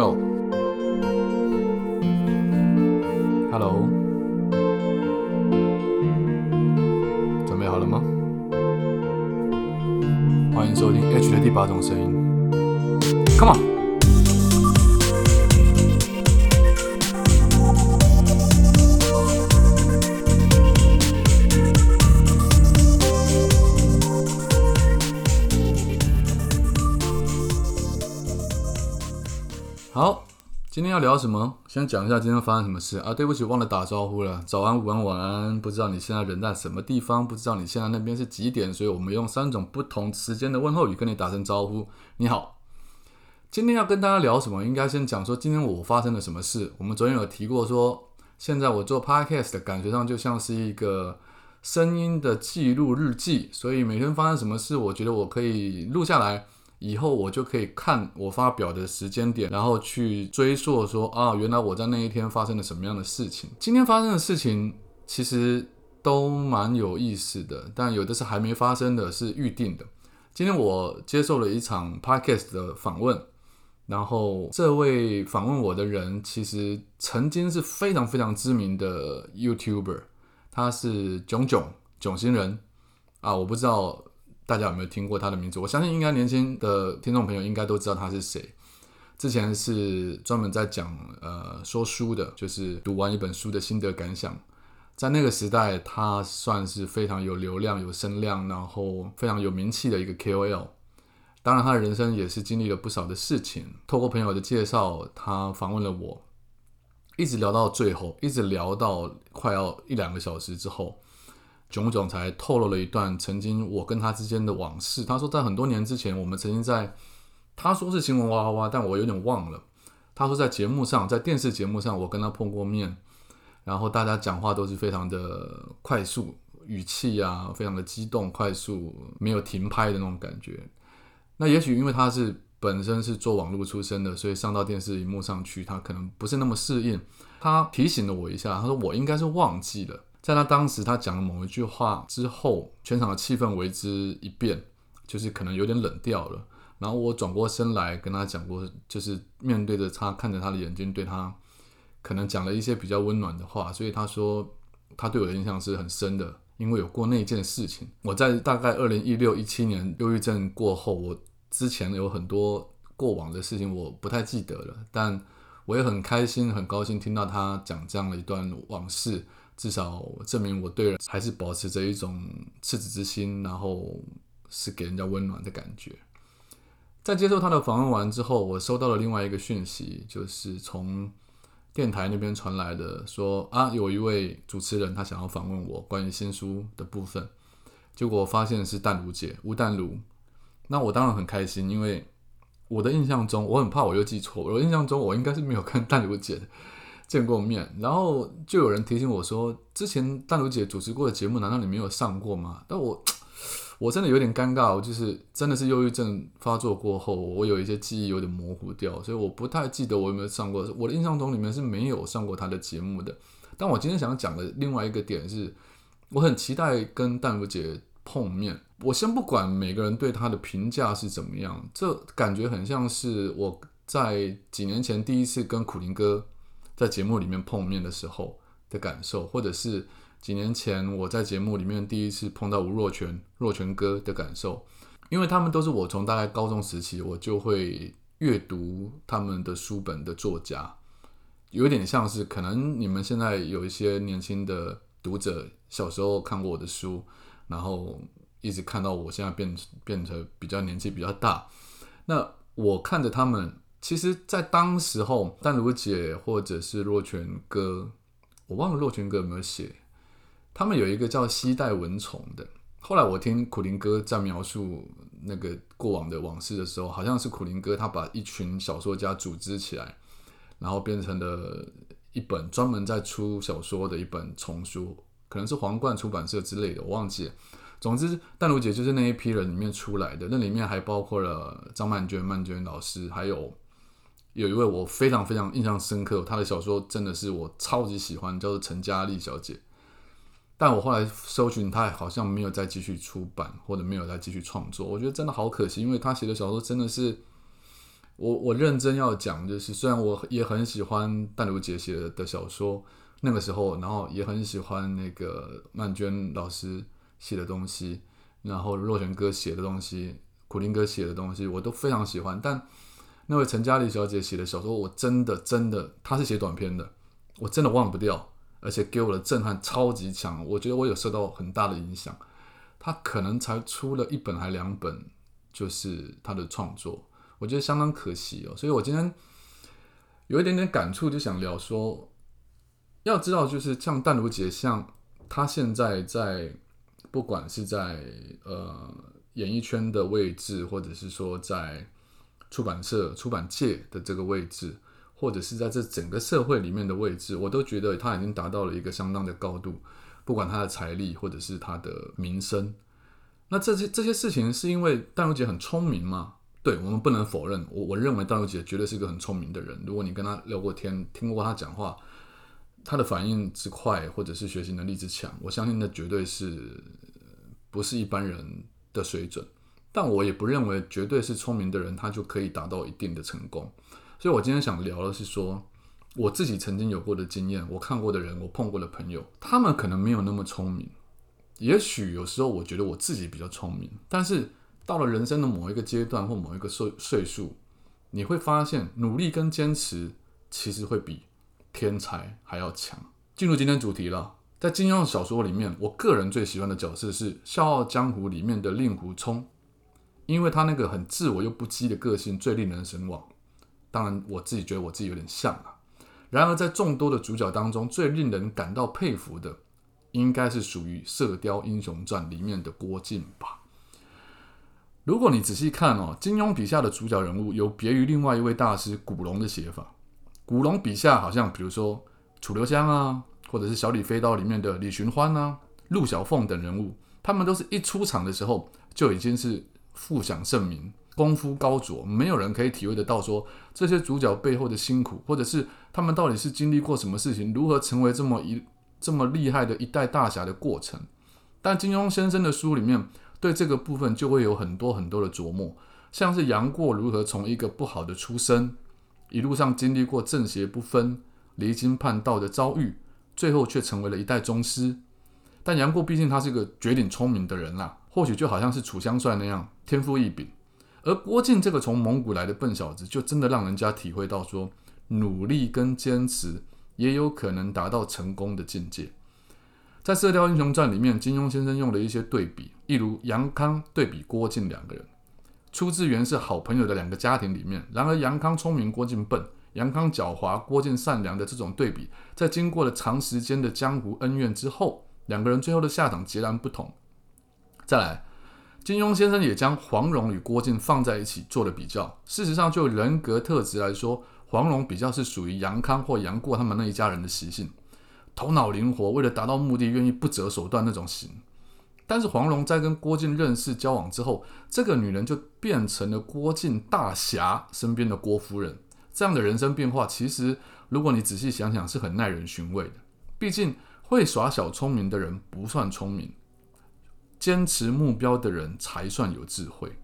Yo，Hello，准备好了吗？欢迎收听 H 的第八种声音，Come on。今天要聊什么？先讲一下今天发生什么事啊！对不起，忘了打招呼了。早安、午安、晚安。不知道你现在人在什么地方？不知道你现在那边是几点？所以我们用三种不同时间的问候语跟你打声招呼。你好，今天要跟大家聊什么？应该先讲说今天我发生了什么事。我们昨天有提过说，现在我做 podcast 的感觉上就像是一个声音的记录日记，所以每天发生什么事，我觉得我可以录下来。以后我就可以看我发表的时间点，然后去追溯说啊，原来我在那一天发生了什么样的事情。今天发生的事情其实都蛮有意思的，但有的是还没发生的，是预定的。今天我接受了一场 podcast 的访问，然后这位访问我的人其实曾经是非常非常知名的 YouTuber，他是囧囧囧星人啊，我不知道。大家有没有听过他的名字？我相信应该年轻的听众朋友应该都知道他是谁。之前是专门在讲呃说书的，就是读完一本书的心得感想。在那个时代，他算是非常有流量、有声量，然后非常有名气的一个 KOL。当然，他的人生也是经历了不少的事情。透过朋友的介绍，他访问了我，一直聊到最后，一直聊到快要一两个小时之后。囧囧才透露了一段曾经我跟他之间的往事。他说，在很多年之前，我们曾经在他说是新闻哇哇哇，但我有点忘了。他说在节目上，在电视节目上，我跟他碰过面，然后大家讲话都是非常的快速，语气啊，非常的激动，快速，没有停拍的那种感觉。那也许因为他是本身是做网络出身的，所以上到电视荧幕上去，他可能不是那么适应。他提醒了我一下，他说我应该是忘记了。在他当时他讲了某一句话之后，全场的气氛为之一变，就是可能有点冷掉了。然后我转过身来跟他讲过，就是面对着他，看着他的眼睛，对他可能讲了一些比较温暖的话。所以他说他对我的印象是很深的，因为有过那件事情。我在大概二零一六一七年忧郁症过后，我之前有很多过往的事情我不太记得了，但我也很开心、很高兴听到他讲这样的一段往事。至少证明我对人还是保持着一种赤子之心，然后是给人家温暖的感觉。在接受他的访问完之后，我收到了另外一个讯息，就是从电台那边传来的，说啊，有一位主持人他想要访问我关于新书的部分，结果我发现是淡如姐吴淡如。那我当然很开心，因为我的印象中，我很怕我又记错，我印象中我应该是没有看淡如姐的。见过面，然后就有人提醒我说，之前淡如姐主持过的节目，难道你没有上过吗？但我 我真的有点尴尬，我就是真的是忧郁症发作过后，我有一些记忆有点模糊掉，所以我不太记得我有没有上过。我的印象中里面是没有上过她的节目的。但我今天想讲的另外一个点是，我很期待跟淡如姐碰面。我先不管每个人对她的评价是怎么样，这感觉很像是我在几年前第一次跟苦林哥。在节目里面碰面的时候的感受，或者是几年前我在节目里面第一次碰到吴若权、若权哥的感受，因为他们都是我从大概高中时期我就会阅读他们的书本的作家，有点像是可能你们现在有一些年轻的读者小时候看过我的书，然后一直看到我现在变变成比较年纪比较大，那我看着他们。其实，在当时候，淡如姐或者是若泉哥，我忘了若泉哥有没有写。他们有一个叫“西带蚊虫”的。后来我听苦林哥在描述那个过往的往事的时候，好像是苦林哥他把一群小说家组织起来，然后变成了一本专门在出小说的一本丛书，可能是皇冠出版社之类的，我忘记了。总之，淡如姐就是那一批人里面出来的，那里面还包括了张曼娟、曼娟老师，还有。有一位我非常非常印象深刻，他的小说真的是我超级喜欢，叫做陈嘉丽小姐。但我后来搜寻她，好像没有再继续出版，或者没有再继续创作。我觉得真的好可惜，因为她写的小说真的是我我认真要讲，就是虽然我也很喜欢淡如姐写的小说，那个时候，然后也很喜欢那个曼娟老师写的东西，然后若泉哥写的东西，苦林哥写的东西，我都非常喜欢。但那位陈嘉丽小姐写的小说，我真的真的，她是写短篇的，我真的忘不掉，而且给我的震撼超级强，我觉得我有受到很大的影响。她可能才出了一本还两本，就是她的创作。我觉得相当可惜哦，所以我今天有一点点感触，就想聊说，要知道就是像淡如姐，像她现在在不管是在呃演艺圈的位置，或者是说在出版社、出版界的这个位置，或者是在这整个社会里面的位置，我都觉得他已经达到了一个相当的高度，不管他的财力或者是他的名声，那这些这些事情是因为淡如姐很聪明吗？对我们不能否认，我我认为大如姐绝对是一个很聪明的人。如果你跟她聊过天，听过她讲话，她的反应之快，或者是学习能力之强，我相信那绝对是不是一般人的水准。但我也不认为绝对是聪明的人，他就可以达到一定的成功。所以我今天想聊的是说，我自己曾经有过的经验，我看过的人，我碰过的朋友，他们可能没有那么聪明。也许有时候我觉得我自己比较聪明，但是。到了人生的某一个阶段或某一个岁岁数，你会发现努力跟坚持其实会比天才还要强。进入今天主题了，在金庸小说里面，我个人最喜欢的角色是《笑傲江湖》里面的令狐冲，因为他那个很自我又不羁的个性最令人神往。当然，我自己觉得我自己有点像啊。然而，在众多的主角当中，最令人感到佩服的，应该是属于《射雕英雄传》里面的郭靖吧。如果你仔细看哦，金庸笔下的主角人物有别于另外一位大师古龙的写法。古龙笔下好像比如说楚留香啊，或者是小李飞刀里面的李寻欢啊、陆小凤等人物，他们都是一出场的时候就已经是富享盛名、功夫高卓，没有人可以体会得到说这些主角背后的辛苦，或者是他们到底是经历过什么事情，如何成为这么一这么厉害的一代大侠的过程。但金庸先生的书里面。对这个部分就会有很多很多的琢磨，像是杨过如何从一个不好的出身，一路上经历过正邪不分、离经叛道的遭遇，最后却成为了一代宗师。但杨过毕竟他是个绝顶聪明的人啦，或许就好像是楚香帅那样天赋异禀。而郭靖这个从蒙古来的笨小子，就真的让人家体会到说，努力跟坚持也有可能达到成功的境界。在《射雕英雄传》里面，金庸先生用了一些对比，例如杨康对比郭靖两个人，出自原是好朋友的两个家庭里面。然而杨康聪明，郭靖笨；杨康狡猾，郭靖善良的这种对比，在经过了长时间的江湖恩怨之后，两个人最后的下场截然不同。再来，金庸先生也将黄蓉与郭靖放在一起做了比较。事实上，就人格特质来说，黄蓉比较是属于杨康或杨过他们那一家人的习性。头脑灵活，为了达到目的愿意不择手段那种型。但是黄蓉在跟郭靖认识交往之后，这个女人就变成了郭靖大侠身边的郭夫人。这样的人生变化，其实如果你仔细想想，是很耐人寻味的。毕竟会耍小聪明的人不算聪明，坚持目标的人才算有智慧。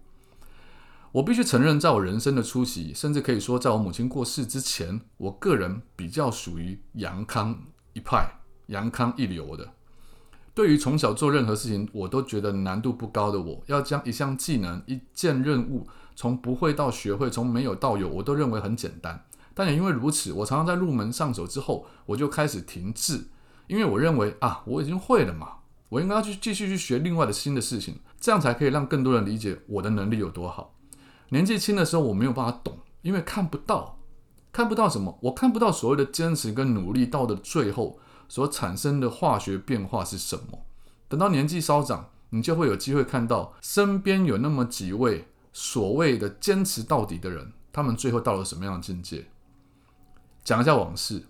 我必须承认，在我人生的初期，甚至可以说在我母亲过世之前，我个人比较属于杨康。一派杨康一流的，对于从小做任何事情，我都觉得难度不高的。我要将一项技能、一件任务从不会到学会，从没有到有，我都认为很简单。但也因为如此，我常常在入门上手之后，我就开始停滞，因为我认为啊，我已经会了嘛，我应该要去继续去学另外的新的事情，这样才可以让更多人理解我的能力有多好。年纪轻的时候，我没有办法懂，因为看不到。看不到什么，我看不到所谓的坚持跟努力到的最后所产生的化学变化是什么。等到年纪稍长，你就会有机会看到身边有那么几位所谓的坚持到底的人，他们最后到了什么样的境界？讲一下往事。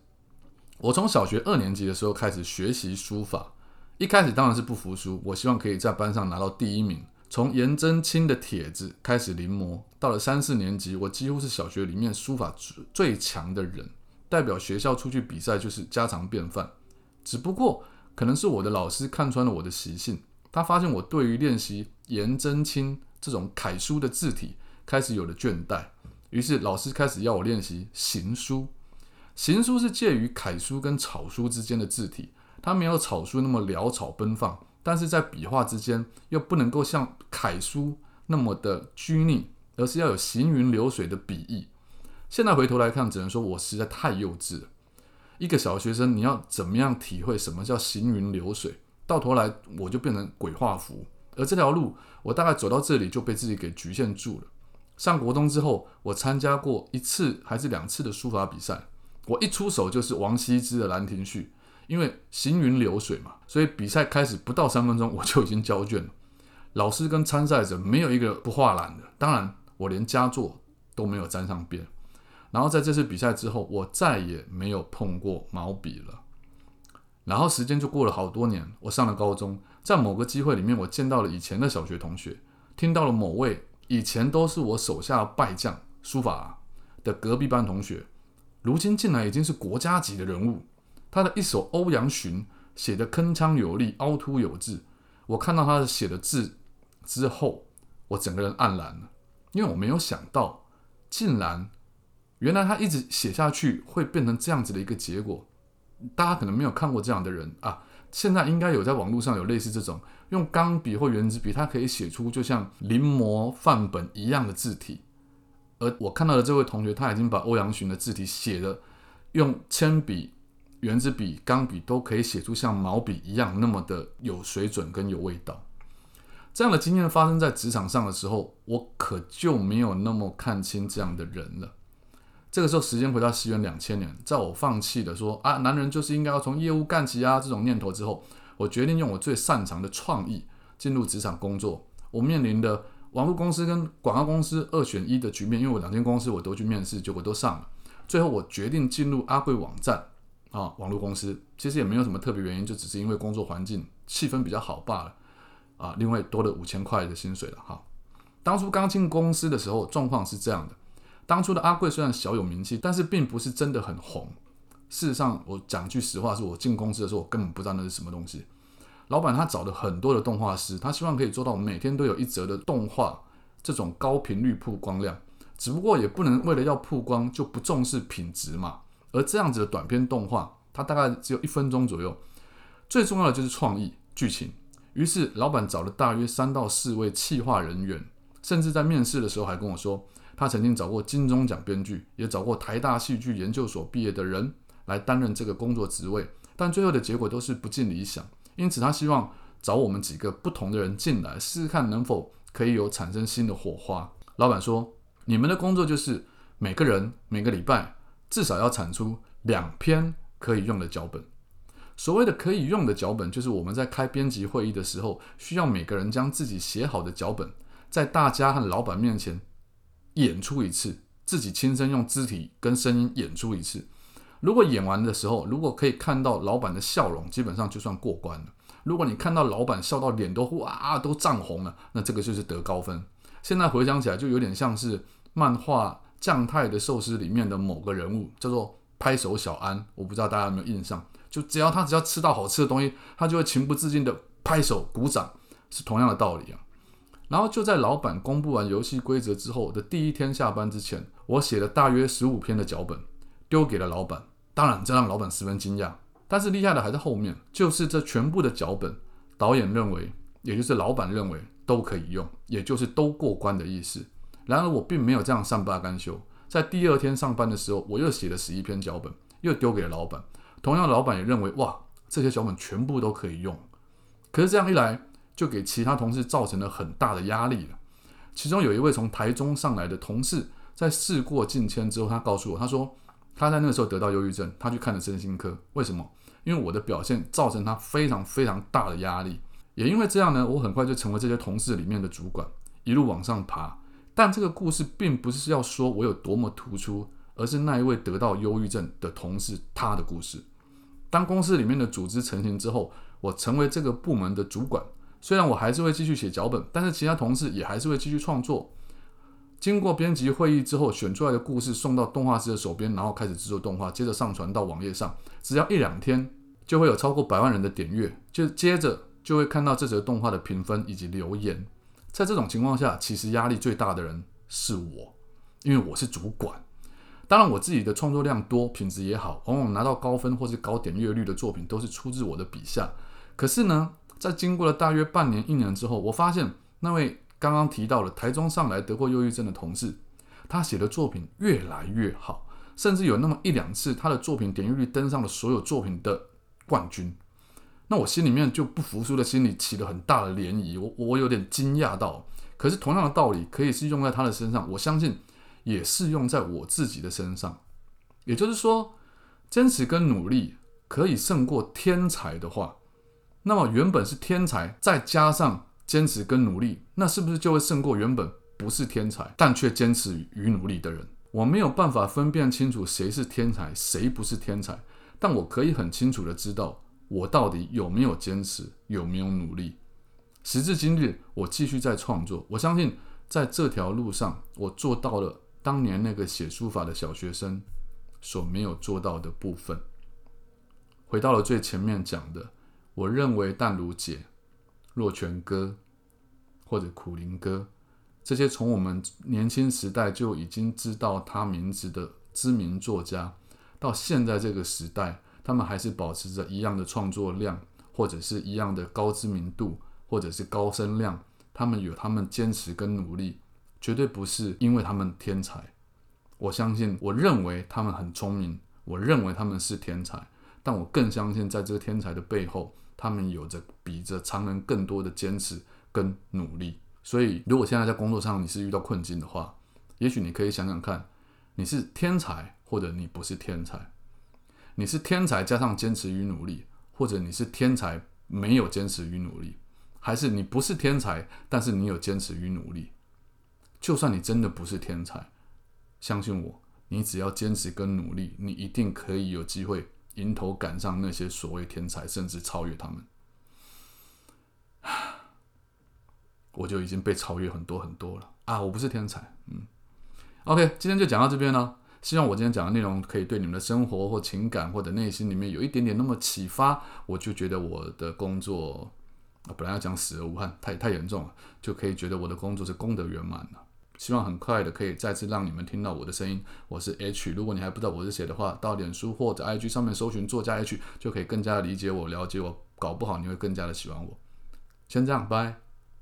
我从小学二年级的时候开始学习书法，一开始当然是不服输，我希望可以在班上拿到第一名。从颜真卿的帖子开始临摹，到了三四年级，我几乎是小学里面书法最强的人，代表学校出去比赛就是家常便饭。只不过可能是我的老师看穿了我的习性，他发现我对于练习颜真卿这种楷书的字体开始有了倦怠，于是老师开始要我练习行书。行书是介于楷书跟草书之间的字体，它没有草书那么潦草奔放，但是在笔画之间又不能够像楷书那么的拘泥，而是要有行云流水的笔意。现在回头来看，只能说我实在太幼稚了。一个小学生，你要怎么样体会什么叫行云流水？到头来我就变成鬼画符，而这条路我大概走到这里就被自己给局限住了。上国中之后，我参加过一次还是两次的书法比赛。我一出手就是王羲之的《兰亭序》，因为行云流水嘛，所以比赛开始不到三分钟我就已经交卷了。老师跟参赛者没有一个不画懒的，当然我连佳作都没有沾上边。然后在这次比赛之后，我再也没有碰过毛笔了。然后时间就过了好多年，我上了高中，在某个机会里面，我见到了以前的小学同学，听到了某位以前都是我手下败将书法的隔壁班同学。如今竟然已经是国家级的人物，他的一首《欧阳询》写的铿锵有力、凹凸有致。我看到他写的字之后，我整个人黯然了，因为我没有想到，竟然原来他一直写下去会变成这样子的一个结果。大家可能没有看过这样的人啊，现在应该有在网络上有类似这种用钢笔或圆珠笔，它可以写出就像临摹范本一样的字体。而我看到的这位同学，他已经把欧阳询的字体写的，用铅笔、圆珠笔、钢笔都可以写出像毛笔一样那么的有水准跟有味道。这样的经验发生在职场上的时候，我可就没有那么看清这样的人了。这个时候，时间回到西元两千年，在我放弃了说啊，男人就是应该要从业务干起啊这种念头之后，我决定用我最擅长的创意进入职场工作。我面临的。网络公司跟广告公司二选一的局面，因为我两间公司我都去面试，结果都上了。最后我决定进入阿贵网站啊，网络公司其实也没有什么特别原因，就只是因为工作环境气氛比较好罢了啊。另外多了五千块的薪水了哈。当初刚进公司的时候状况是这样的，当初的阿贵虽然小有名气，但是并不是真的很红。事实上，我讲句实话，是我进公司的时候，我根本不知道那是什么东西。老板他找了很多的动画师，他希望可以做到每天都有一则的动画，这种高频率曝光量。只不过也不能为了要曝光就不重视品质嘛。而这样子的短片动画，它大概只有一分钟左右，最重要的就是创意剧情。于是老板找了大约三到四位企划人员，甚至在面试的时候还跟我说，他曾经找过金钟奖编剧，也找过台大戏剧研究所毕业的人来担任这个工作职位，但最后的结果都是不尽理想。因此，他希望找我们几个不同的人进来，试试看能否可以有产生新的火花。老板说：“你们的工作就是每个人每个礼拜至少要产出两篇可以用的脚本。所谓的可以用的脚本，就是我们在开编辑会议的时候，需要每个人将自己写好的脚本，在大家和老板面前演出一次，自己亲身用肢体跟声音演出一次。”如果演完的时候，如果可以看到老板的笑容，基本上就算过关了。如果你看到老板笑到脸都哇都涨红了，那这个就是得高分。现在回想起来，就有点像是漫画《将太的寿司》里面的某个人物，叫做拍手小安。我不知道大家有没有印象？就只要他只要吃到好吃的东西，他就会情不自禁的拍手鼓掌，是同样的道理啊。然后就在老板公布完游戏规则之后的第一天下班之前，我写了大约十五篇的脚本。丢给了老板，当然这让老板十分惊讶。但是厉害的还在后面，就是这全部的脚本，导演认为，也就是老板认为都可以用，也就是都过关的意思。然而我并没有这样善罢甘休，在第二天上班的时候，我又写了十一篇脚本，又丢给了老板。同样，老板也认为，哇，这些脚本全部都可以用。可是这样一来，就给其他同事造成了很大的压力了。其中有一位从台中上来的同事，在事过境迁之后，他告诉我，他说。他在那个时候得到忧郁症，他去看了身心科。为什么？因为我的表现造成他非常非常大的压力。也因为这样呢，我很快就成为这些同事里面的主管，一路往上爬。但这个故事并不是要说我有多么突出，而是那一位得到忧郁症的同事他的故事。当公司里面的组织成型之后，我成为这个部门的主管。虽然我还是会继续写脚本，但是其他同事也还是会继续创作。经过编辑会议之后，选出来的故事送到动画师的手边，然后开始制作动画，接着上传到网页上。只要一两天，就会有超过百万人的点阅，就接着就会看到这则动画的评分以及留言。在这种情况下，其实压力最大的人是我，因为我是主管。当然，我自己的创作量多，品质也好，往往拿到高分或是高点阅率的作品都是出自我的笔下。可是呢，在经过了大约半年、一年之后，我发现那位刚刚提到了台中上来得过忧郁症的同事，他写的作品越来越好，甚至有那么一两次，他的作品点阅率登上了所有作品的冠军。那我心里面就不服输的心里起了很大的涟漪，我我有点惊讶到。可是同样的道理可以是用在他的身上，我相信。也适用在我自己的身上，也就是说，坚持跟努力可以胜过天才的话，那么原本是天才，再加上坚持跟努力，那是不是就会胜过原本不是天才但却坚持与努力的人？我没有办法分辨清楚谁是天才，谁不是天才，但我可以很清楚的知道我到底有没有坚持，有没有努力。时至今日，我继续在创作，我相信在这条路上，我做到了。当年那个写书法的小学生所没有做到的部分，回到了最前面讲的，我认为淡如姐、若泉哥或者苦林哥这些从我们年轻时代就已经知道他名字的知名作家，到现在这个时代，他们还是保持着一样的创作量，或者是一样的高知名度，或者是高声量，他们有他们坚持跟努力。绝对不是因为他们天才，我相信，我认为他们很聪明，我认为他们是天才，但我更相信，在这个天才的背后，他们有着比着常人更多的坚持跟努力。所以，如果现在在工作上你是遇到困境的话，也许你可以想想看，你是天才或者你不是天才，你是天才加上坚持与努力，或者你是天才没有坚持与努力，还是你不是天才，但是你有坚持与努力。就算你真的不是天才，相信我，你只要坚持跟努力，你一定可以有机会迎头赶上那些所谓天才，甚至超越他们。我就已经被超越很多很多了啊！我不是天才，嗯。OK，今天就讲到这边了。希望我今天讲的内容可以对你们的生活或情感或者内心里面有一点点那么启发。我就觉得我的工作，本来要讲死而无憾，太太严重了，就可以觉得我的工作是功德圆满了。希望很快的可以再次让你们听到我的声音。我是 H，如果你还不知道我是谁的话，到脸书或者 IG 上面搜寻作家 H，就可以更加理解我、了解我。搞不好你会更加的喜欢我。先这样，拜。